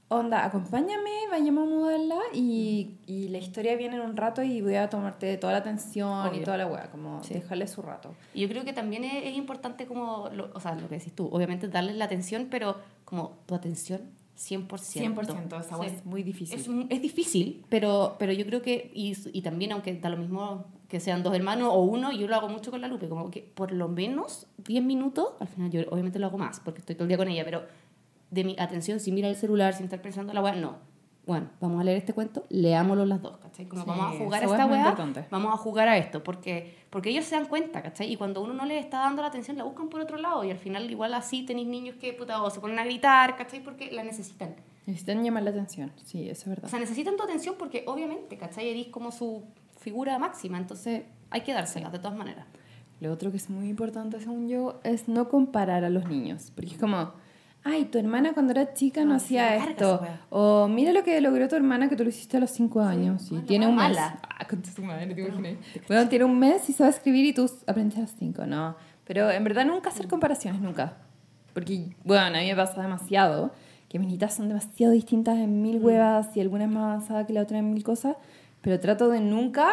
onda, acompáñame, vayamos a mudarla y, y la historia viene en un rato y voy a tomarte toda la atención y Obvio. toda la weá, como Sí. dejarle su rato. Y yo creo que también es, es importante como, lo- o sea, lo que decís tú, obviamente darles la atención, pero como tu atención 100%. 100%, esa es muy difícil. Es, es difícil, pero, pero yo creo que, y, y también aunque da lo mismo que sean dos hermanos o uno, yo lo hago mucho con la Lupe, como que por lo menos 10 minutos, al final yo obviamente lo hago más, porque estoy todo el día con ella, pero de mi atención, sin mirar el celular, sin estar pensando en la weá, no. Bueno, vamos a leer este cuento, leámoslo las dos, ¿cachai? Como Sí, vamos a jugar a esta weá, vamos a jugar a esto, porque, porque ellos se dan cuenta, ¿cachai? Y cuando uno no les está dando la atención, la buscan por otro lado, y al final igual así tenéis niños que, puta, o se ponen a gritar, ¿cachai? Porque la necesitan. Necesitan llamar la atención, sí, eso es O verdad. sea, necesitan tu atención porque obviamente, ¿cachai? Eres como su figura máxima, entonces hay que dárselas de todas maneras. Lo otro que es muy importante, según yo, es no comparar a los niños. Porque es como, ay, tu hermana cuando era chica no sí, hacía esto. O mira lo que logró tu hermana que tú lo hiciste a los 5 años. y tiene un mes. mala. Ah, con tu madre, te imaginas. Bueno, tiene un mes y sabe escribir y tú aprendes a los 5, no. Pero en verdad nunca hacer comparaciones, nunca. Porque, bueno, a mí me pasa demasiado que mis niñitas son demasiado distintas en Mm. mil huevas y alguna es más avanzada que la otra en mil cosas. Pero trato de nunca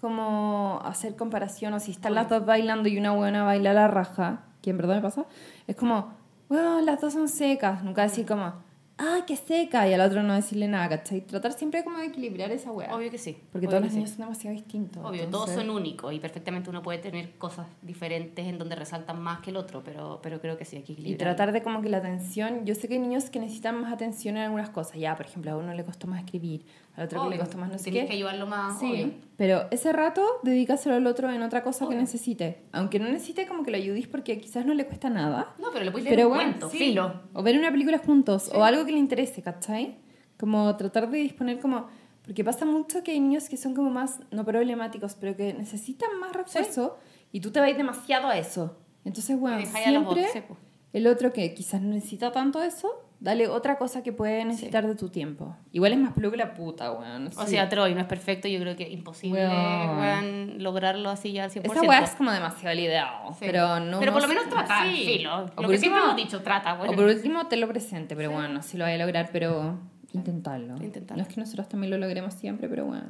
como hacer comparación o si están las dos bailando y una buena baila la raja, que en verdad me pasa, es como, bueno, las dos son secas, nunca decir como, ah, qué seca, y al otro no decirle nada, ¿cachai? Tratar siempre como de equilibrar esa wea. Obvio que sí. Porque todos los sí. niños son demasiado distintos. Obvio, todos entonces- son únicos y perfectamente uno puede tener cosas diferentes en donde resaltan más que el otro, pero, pero creo que sí, hay que Y equilibrar. tratar de como que la atención, yo sé que hay niños que necesitan más atención en algunas cosas, ya, por ejemplo, a uno le costó más escribir, al otro que le Obvio, costó más no sé qué. que ayudarlo más, Sí, obvio. pero ese rato dedícaselo al otro en otra cosa que Obvio. necesite. Aunque no necesite como que lo ayudís porque quizás no le cuesta nada. No, pero le puedes leer un bueno, cuento, sí. filo. O ver una película juntos, o algo que le interese, ¿cachai? Como tratar de disponer como... Porque pasa mucho que hay niños que son como más, no problemáticos, pero que necesitan más refuerzo y tú te vas demasiado a eso. Entonces, bueno, siempre sí, po. el otro que quizás no necesita tanto eso, dale otra cosa que puede necesitar de tu tiempo. Igual es más peludo que la puta, weón. O sea, Troy no es perfecto, yo creo que imposible Weón. weón, lograrlo así ya al 100%. Esa weá es como demasiado ideado, Sí. pero no... Pero por lo no- menos trata, sí. filo. Lo que siempre último- hemos dicho, trata, bueno. O por último te lo presente, pero bueno, si lo vaya a lograr, pero intentarlo. Intentarlo. No es que nosotros también lo logremos siempre, pero bueno.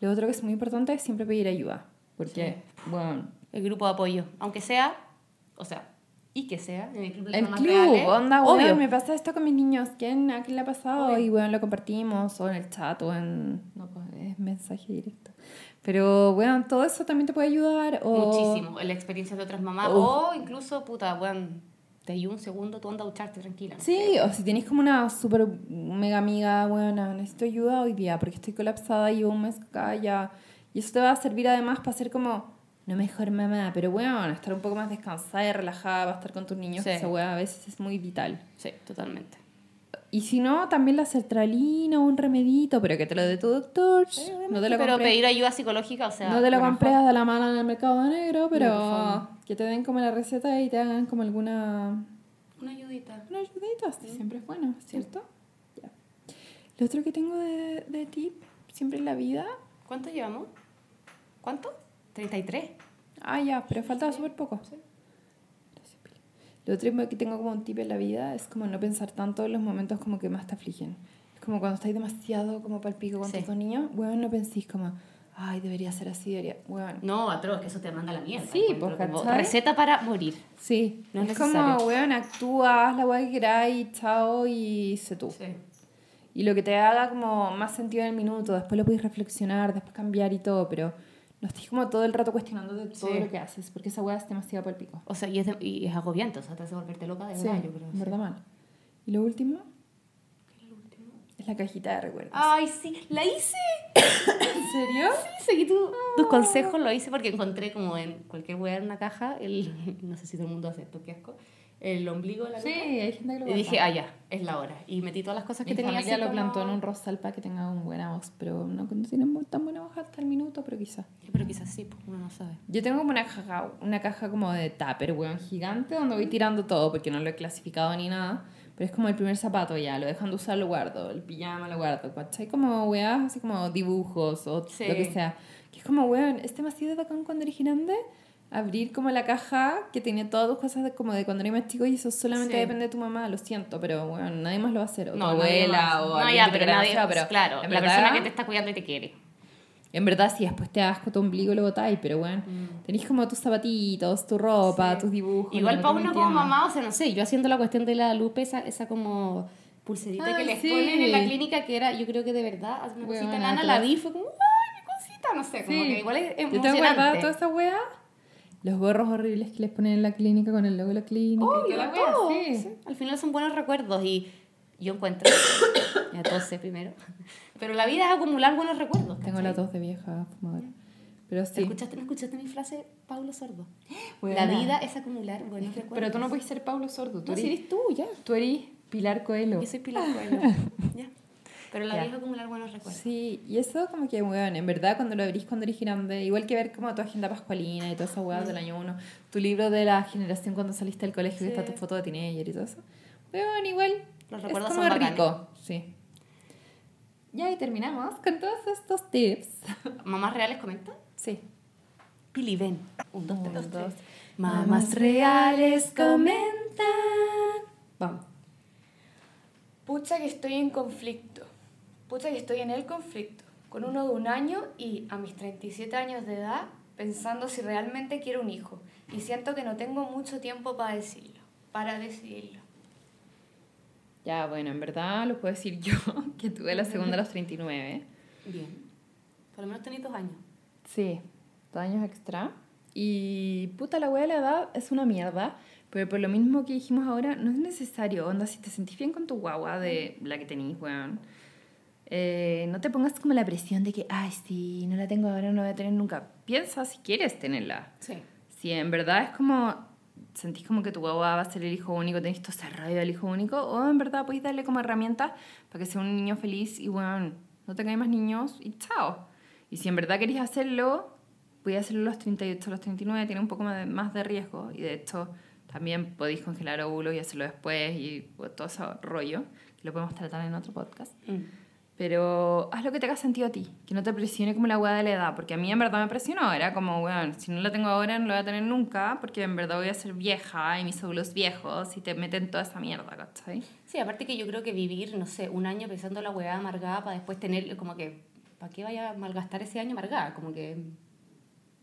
Lo otro que es muy importante es siempre pedir ayuda, porque, bueno, El grupo de apoyo, aunque sea, o sea, y que sea, en el club de el club, reales, onda, obvio. weón, me pasa esto con mis niños, ¿quién, ¿a quién le ha pasado? Obvio. Y bueno, lo compartimos, o en el chat, o en, no, pues, es mensaje directo. Pero, bueno, todo eso también te puede ayudar, o... Muchísimo, la experiencia de otras mamás, o incluso, puta, weón, te di un segundo, tú anda a ducharte tranquila. Sí, o si tenéis como una súper mega amiga, bueno, necesito ayuda hoy día porque estoy colapsada y llevo un mes acá ya. Y eso te va a servir además para ser como, no mejor mamá, pero bueno, estar un poco más descansada y relajada, para estar con tus niños, Sí. que esa weá a veces es muy vital. Sí, totalmente. Y si no, también la sertralina o un remedito, pero que te lo dé tu doctor. no te lo pero pedir ayuda psicológica, o sea... no te lo compres a la mala en el mercado negro, pero que te den como la receta y te hagan como alguna Una ayudita. una ayudita, sí, siempre es bueno, ¿cierto? Ya. Lo otro que tengo de, de tip, siempre en la vida. ¿Cuánto llevamos? ¿Cuánto? 33. Ah, ya, pero falta súper poco. Gracias, Pili. Lo otro que tengo como un tip en la vida es como no pensar tanto en los momentos como que más te afligen. Es como cuando estáis demasiado como palpico con Sí. tus niños, bueno, no penséis como, ay, debería ser así, debería, bueno. No, atroz, que eso te manda a la mierda. Sí, encuentro, pues. Receta para morir. Sí, No es es, como, weón, actúa, haz la weá que queráis, chao, y sé tú. Sí. Y lo que te haga como más sentido en el minuto, después lo puedes reflexionar, después cambiar y todo, pero no estés como todo el rato cuestionando de todo Sí. lo que haces, porque esa weá es demasiado palpico. O sea, y es, de- y es agobiante, o sea, te hace volverte loca de Sí, verdad, yo creo. en verdad mal. Y lo último es la cajita de recuerdos. Ay, sí, la hice. ¿En serio? Sí, seguí tu- tus consejos, lo hice porque encontré como en cualquier weá en una caja, el, no sé si todo el mundo hace esto, qué asco, el ombligo de la Sí, hay gente que lo Y dije, ah, ya, es la hora. Y metí todas las cosas que Mi tenía así lo como- plantó en un rosal para que tenga una buena voz, pero no, no tiene tan buena voz hasta el minuto, pero quizás. Pero quizás sí, pues uno no sabe. Yo tengo como una caja, una caja como de tupper, weón, gigante, donde voy tirando todo, porque no lo he clasificado ni nada. Pero es como el primer zapato ya, lo dejan de usar, lo guardo, el pijama lo guardo, ¿cachai? Como weas, así como dibujos o Sí. lo que sea. Que es como, weón, es demasiado bacán cuando eres grande abrir como la caja que tenía todas tus cosas de, como de cuando eres más chico y eso solamente Sí. depende de tu mamá, lo siento, pero bueno, nadie más lo va a hacer, o nadie abuela o No, ya, pero nadie, pero claro, la verdad- persona que te está cuidando y te quiere. en verdad, si después te asco tu ombligo, lo botáis, pero bueno, tenéis como tus zapatitos, tu ropa, Mm. Sí. tus dibujos. Igual para uno como mamá, o sea, no sé, yo haciendo la cuestión de la lupe, esa, esa como pulserita Ay, que les sí. ponen en la clínica, que era, yo creo que de verdad, hace una Weona, cosita nana, la vi, fue como, ay, mi cosita, no sé, como Sí. que igual es ¿Yo te emocionante. acuerdas toda esa wea? Los gorros horribles que les ponen en la clínica con el logo de la clínica. y Obvio, toda la todo, sí. sí. Al final son buenos recuerdos y yo encuentro, ya tose primero, pero la vida es acumular buenos recuerdos. Tengo ¿cachai? la tos de vieja fumadora. Pero sí. ¿Escuchaste, ¿No escuchaste mi frase, Paulo Sordo? La vida es acumular buenos recuerdos. Pero tú no puedes ser Pablo Sordo. Tú No, si eres, eres tú, ya. tú eres Pilar Coelho. Yo soy Pilar Coelho. ya. Pero la Ya. vieja acumular buenos recuerdos. Sí, y eso como que, weón, en verdad cuando lo abrís cuando eres grande, igual que ver como tu agenda pascualina y toda esa weá del año uno, tu libro de la generación cuando saliste del colegio, que Sí. está tu foto de teenager y todo eso, weón, igual Los es recuerdos como son bacanes. rico, sí. Ya, y terminamos con todos estos tips. ¿Mamás reales comentan? Sí. Pili, ven. Un, dos, Un, tres. dos. Mamás reales comentan. Vamos. Pucha que estoy en conflicto. Pucha que estoy en el conflicto. Con uno de un año y a mis 37 años de edad pensando si realmente quiero un hijo. Y siento que no tengo mucho tiempo para decirlo. Para decidirlo. Ya, bueno, en verdad lo puedo decir yo, que tuve la segunda a los 39. Bien. Por lo menos tenéis dos años. Sí, dos años extra. Y puta, la wea de la edad es una mierda. Pero por lo mismo que dijimos ahora, no es necesario. Onda, si te sentís bien con tu guagua de la que tenís, weón. Eh, no te pongas como la presión de que, ay, sí, no la tengo ahora, no la voy a tener nunca. Piensa si quieres tenerla. Sí. Si en verdad es como, sentís como que tu guagua va a ser el hijo único, tenés todo ese rollo del hijo único, o en verdad podéis darle como herramientas para que sea un niño feliz y bueno, no tengáis más niños y chao. Y si en verdad queréis hacerlo, podéis hacerlo a los 38, a los 39, tiene un poco más de, más de riesgo y de hecho también podéis congelar óvulos y hacerlo después y todo ese rollo, que lo podemos tratar en otro podcast. Mm. Pero haz lo que te haga sentido a ti, que no te presione como la weá de la edad, porque a mí en verdad me presionó, era como, weón, si no la tengo ahora no la voy a tener nunca, porque en verdad voy a ser vieja y mis óvulos viejos y te meten toda esa mierda, ¿cachai? Sí, aparte que yo creo que vivir, no sé, un año pensando la weá amargada para después tener como que, ¿para qué vaya a malgastar ese año amargada? Como que...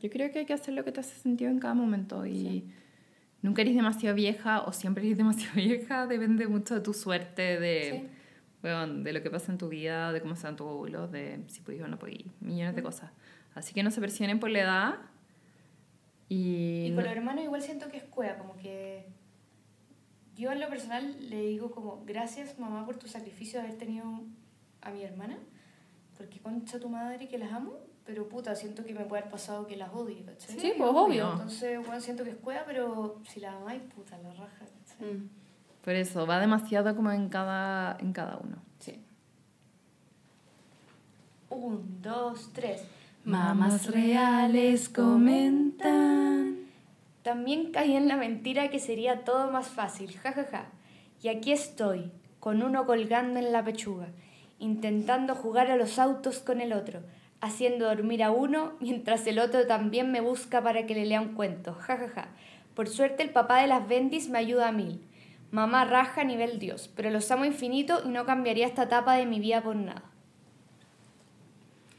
Yo creo que hay que hacer lo que te hace sentido en cada momento y nunca eres demasiado vieja o siempre eres demasiado vieja, depende mucho de tu suerte, de, weón, de lo que pasa en tu vida, de cómo sean tus óvulos, de si podís o no podís, millones de cosas. Así que no se presionen por la edad y... Y con los hermanos igual siento que es cueva, como que yo en lo personal le digo como gracias mamá por tu sacrificio de haber tenido a mi hermana, porque concha tu madre que las amo, pero puta, siento que me puede haber pasado que las odie, ¿cachai? Sí, pues, obvio. Entonces, bueno, siento que es cueva, pero si la amáis, puta, la raja, ¿cachai? Mm. Por eso, va demasiado como en cada, en cada uno. Sí. Un, dos, tres. Mamás reales comentan. También caí en la mentira que sería todo más fácil, jajaja. Ja, ja. Y aquí estoy, con uno colgando en la pechuga, intentando jugar a los autos con el otro, haciendo dormir a uno mientras el otro también me busca para que le lea un cuento, jajaja. Ja, ja. Por suerte el papá de las Bendis me ayuda a mil. Mamá raja a nivel Dios, pero los amo infinito y no cambiaría esta etapa de mi vida por nada.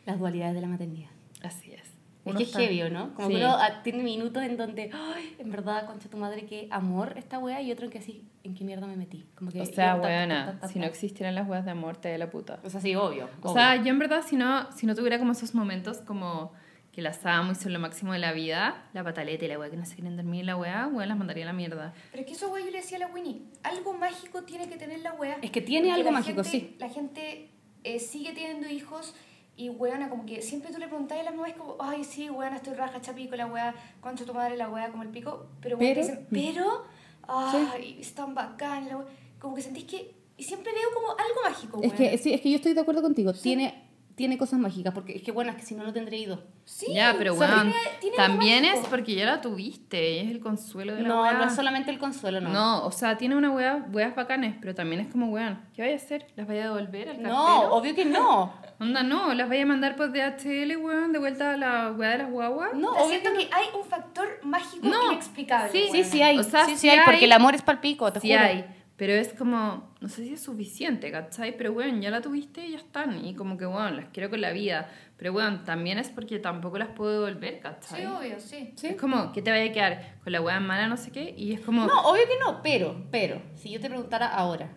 Las dualidades de la maternidad. Así es. Es Uno que es heavy, ¿o ¿no? Como Sí. que uno ah, tiene minutos en donde, ay, en verdad, concha tu madre, qué amor esta wea, y otro en que así, ¿en qué mierda me metí? Como que, O sea, ta, si no existieran las weas de amor, te de la puta. O sea, sí, obvio. O obvio. sea, yo en verdad, si no, si no tuviera como esos momentos como que las amo y son lo máximo de la vida, la pataleta y la wea que no se quieren dormir la wea, wea, las mandaría a la mierda. Pero es que eso, güey, yo le decía a la Winnie, algo mágico tiene que tener la wea. Es que tiene Porque algo la mágico, gente- sí. La gente eh, sigue teniendo hijos y, weona, como que siempre tú le preguntas a las mamás como, ay, sí, weona, estoy raja, chapico, la wea, concha tu madre, la wea, como el pico. Pero, weona, Pero- dicen, pero, ay, es tan bacán, la wea. Como que sentís que, y siempre veo como algo mágico, Es que, sí, es que yo estoy de acuerdo contigo. Tiene, tiene cosas mágicas, porque es que, bueno, es que si no, no tendré ido. Sí, ya, pero o sea, weón, tiene- tiene algo también es porque ya la tuviste y es el consuelo de la No, wea. no es solamente el consuelo, no. No, o sea, tiene una wea, weas bacanes, pero también es como weón, ¿qué vaya a hacer? ¿Las vaya a devolver al No, cartero? obvio que no. Onda, no, las vaya a mandar por DHL, weón, de vuelta a la wea de las guaguas. No, obvio siento que que hay un factor mágico No, inexplicable. sí, Sí, sí hay. O sea, sí, sí sí hay, porque el amor es palpico, te Sí juro. hay, pero es como, no sé si es suficiente, ¿cachai? Pero bueno, ya la tuviste y ya están. Y como que, bueno, las quiero con la vida. Pero bueno, también es porque tampoco las puedo devolver, ¿cachai? Sí, obvio, sí. Es como, ¿qué te vaya a quedar? Con la wea mala, no sé qué. Y es como, No, obvio que no, pero, pero, si yo te preguntara ahora,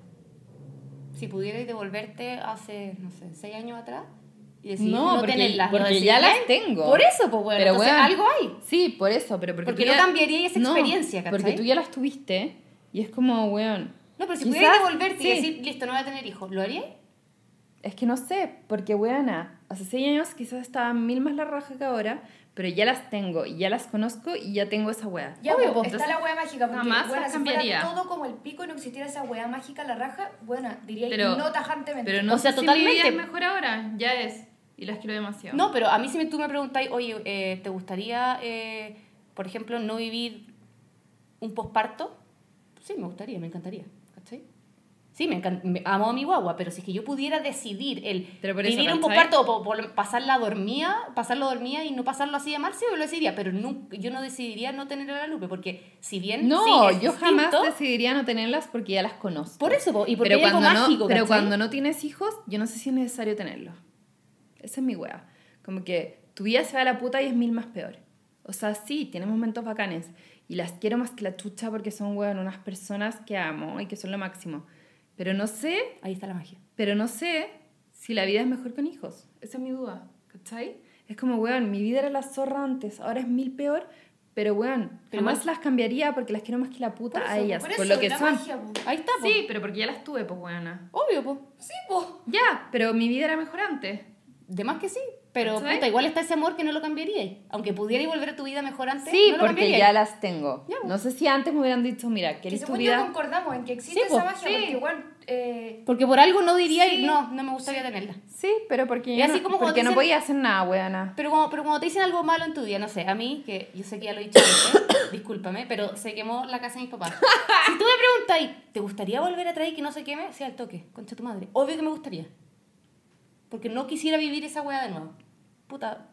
si pudierais devolverte hace, no sé, seis años atrás y decir, No, no, porque- tenerlas, porque ¿lo ya las tengo. Por eso, pues bueno, Pero, entonces weón, algo hay. sí, por eso, pero porque, Porque tú no ya- cambiaría esa No, experiencia, ¿cachai? Porque tú ya las tuviste y es como, weón. No, pero si pudierais devolverte sí. y decir, listo, no voy a tener hijos, ¿lo haríais? Es que no sé, porque weona, hace seis años quizás estaba mil más la raja que ahora, pero ya las tengo ya las conozco y ya tengo esa wea. Ya, Obvio, pues, está la wea mágica. Porque, jamás las si fuera cambiaría. todo como el pico y no existiera esa wea mágica, la raja, bueno, diría Pero- no tajantemente. Pero no O sea, sé si mi vida totalmente. es mejor ahora, ya es. Y las quiero demasiado. No, pero a mí si me- tú me preguntáis, oye, eh, ¿te gustaría, eh, por ejemplo, no vivir un posparto? Sí, me gustaría, me encantaría. Sí, me, encan- me- amo a mi guagua, pero si es que yo pudiera decidir el por vivir un posparto o po- po- pasarla dormida, pasarlo dormida y no pasarlo así de mal, sí, yo lo decidiría, pero nu- yo no decidiría no tener a la Lupe, porque si bien No, sí, es yo jamás distinto, decidiría no tenerlas porque ya las conozco. Por eso, y porque pero hay algo cuando, mágico, no, pero ¿cachai? cuando no tienes hijos, yo no sé si es necesario tenerlos. Esa es mi wea. Como que tu vida se va a la puta y es mil más peor. O sea, sí, tiene momentos bacanes. Y las quiero más que la chucha porque son, weón, unas personas que amo y que son lo máximo. Pero no sé, Ahí está la magia. pero no sé si la vida es mejor con hijos. Esa es mi duda, ¿cachai? Es como, weón, mi vida era la zorra antes, ahora es mil peor, pero weón, Pero jamás igual- las cambiaría porque las quiero más que la puta Por a eso, ellas, por por, eso, lo que son. magia, po. Ahí está, po. Sí, pero porque ya las tuve, pues, weona. Obvio, po. Sí, po. Ya, pero mi vida era mejor antes. De más que sí, pero puta, igual está ese amor que no lo cambiaría. Aunque pudierais volver a tu vida mejor antes, Sí, no lo porque ya las tengo. Ya, pues. No sé si antes me hubieran dicho, mira, Que ¿querés tu vida? concordamos en que existe Sí, esa magia, Sí. porque igual... Eh, Porque por algo no diría, Sí. no, no me gustaría tenerla. Sí, pero porque, así no, como porque no podía hacer nada, weona. Pero como, pero cuando te dicen algo malo en tu vida, no sé, a mí, que yo sé que ya lo he dicho antes, discúlpame, pero se quemó la casa de mis papás. Si tú me preguntas, ¿te gustaría volver a traer que no se queme? Sí, al toque, concha tu madre. Obvio que me gustaría. Porque no quisiera vivir esa weá de nuevo. Puta.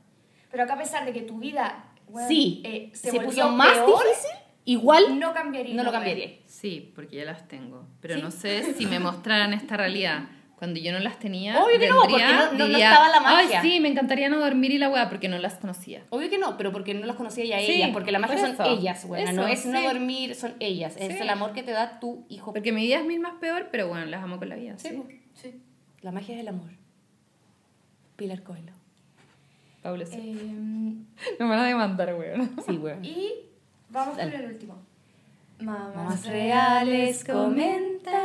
pero acá a pesar de que tu vida weón, sí, eh, se, se, puso más peor, difícil, igual no cambiaría. no lo cambiaría. Sí, porque ya las tengo. Pero Sí. no sé si me mostraran esta realidad. Cuando yo no las tenía, Obvio que no, porque no- no- no estaba la magia". Ay, sí, me encantaría no dormir y la weá, porque no las conocía. Obvio que no, pero porque no las conocía ya Sí, ellas, porque la magia por son ellas, bueno, no es no sí. dormir, son ellas, es el amor que te da tu hijo. Porque mi vida es mil más peor, pero bueno, las amo con la vida. Sí. Sí. La magia es el amor. Pilar Coelho. Paula, sí. Eh, Me van a demandar, weón. Sí, weón. y vamos Dale. con el último. Mamás Mamás reales comentan.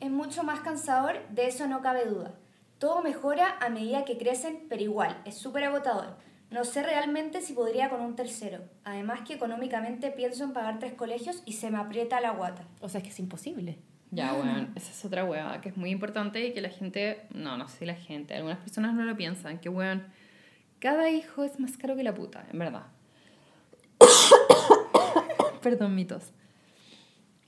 Es mucho más cansador, de eso no cabe duda. Todo mejora a medida que crecen, pero igual, es súper agotador. No sé realmente si podría con un tercero. Además que económicamente pienso en pagar tres colegios y se me aprieta la guata. O sea, es que es imposible. Ya, weón, esa es otra weá que es muy importante y que la gente, no, no sé si la gente, algunas personas no lo piensan, que weón, cada hijo es más caro que la puta, en verdad. Perdón, mitos.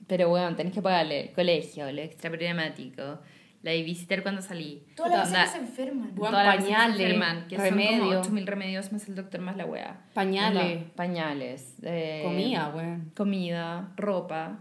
Pero weón, tenés que pagarle el colegio, lo extra programático, la babysitter cuando salí. Todas las veces que se enferman. Todas las veces que se pañales, enferman, que remedio. son como 8.000 remedios más el doctor más la weá. Pañales. Onda, pañales. eh, Comida, weón. comida, ropa,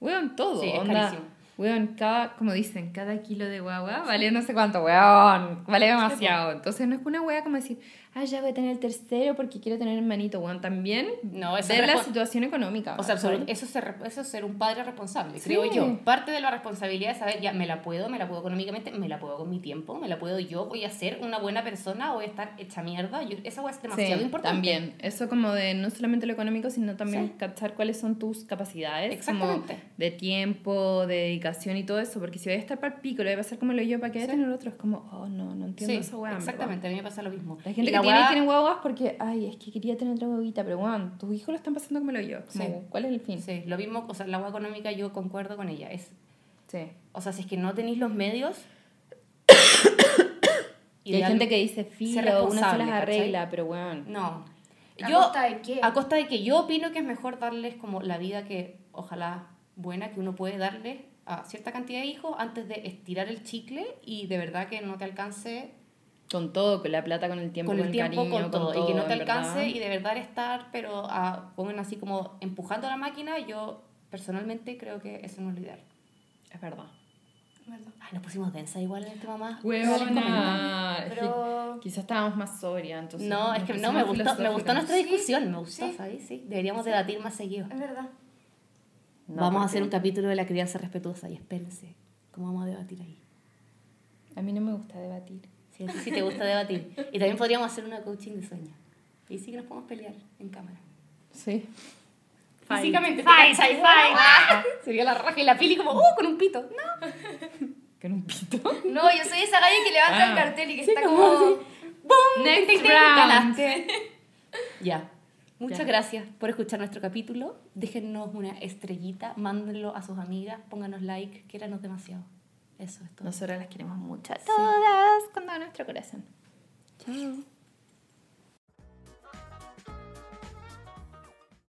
weón, todo. Sí, es onda, carísimo. Weón, cada, como dicen, cada kilo de guagua vale no sé cuánto, weón, vale demasiado. Entonces no es una wea como decir, ah, ya voy a tener el tercero porque quiero tener hermanito, weón. También No, eso ver la situación económica. O sea, eso, es ser, eso es ser un padre responsable, Sí. creo yo. Parte de la responsabilidad es saber, ya, me la puedo, me la puedo económicamente, me la puedo con mi tiempo, me la puedo yo, voy a ser una buena persona o voy a estar hecha mierda. Yo, esa es demasiado Sí, importante. También, eso como de no solamente lo económico, sino también Sí. cachar cuáles son tus capacidades. como Exactamente. de tiempo, de dedicación y todo eso, porque si voy a estar para el pico, lo voy a pasar como lo yo, ¿para qué voy a tener otro? Es como, oh, no, no entiendo esa weá. exactamente, a mí me pasa lo mismo. La Y gente la que tiene, weá- tiene guaguas porque, ay, es que quería tener otra huevita, pero bueno, tus hijos lo están pasando como lo yo. Como, Sí. ¿Cuál es el fin? Sí, lo mismo, o sea, la agua económica yo concuerdo con ella. Es, Sí. o sea, si es que no tenéis los medios... Y hay gente que dice, filo, uno se las ¿cachai? arregla, pero bueno. No. ¿A Yo, costa de qué? A costa de que yo opino que es mejor darles como la vida que, ojalá, buena que uno puede darle a cierta cantidad de hijos antes de estirar el chicle y de verdad que no te alcance Con todo, con la plata, con el tiempo, con con, el tiempo, cariño, con todo, y que no te en verdad. alcance y de verdad estar, pero a, pongan así como empujando la máquina, yo personalmente creo que eso no es lo ideal. Es verdad. ¿Verdad? Ay, nos pusimos densa igual en este mamá. Huevona. es Pero- Quizás estábamos más sobria, entonces. No, es que no, me gustó, me gustó nuestra Sí, discusión, me gustó, sí. ¿sabes? Sí, deberíamos debatir más seguido. Es verdad. No, vamos a hacer un capítulo de la crianza respetuosa y espérense cómo vamos a debatir ahí. A mí no me gusta debatir. Si sí te gusta debatir. Y también podríamos hacer una coaching de sueño. Y sí que nos podemos pelear en cámara. Sí. Físicamente. Fight, fight, fight. Sería la raja y la pili como, ¡uh! con un pito. No. Con un pito. No, yo soy esa galla que levanta Ah. el cartel y que Sí, está como como... así. ¡Bum! Next round. Ganaste. Ya. Muchas Ya. gracias por escuchar nuestro capítulo. Déjennos una estrellita, mándenlo a sus amigas, pónganos like, quiéranos demasiado. Eso es todo. Nosotras las queremos mucho. Todas con todo nuestro corazón. Chao.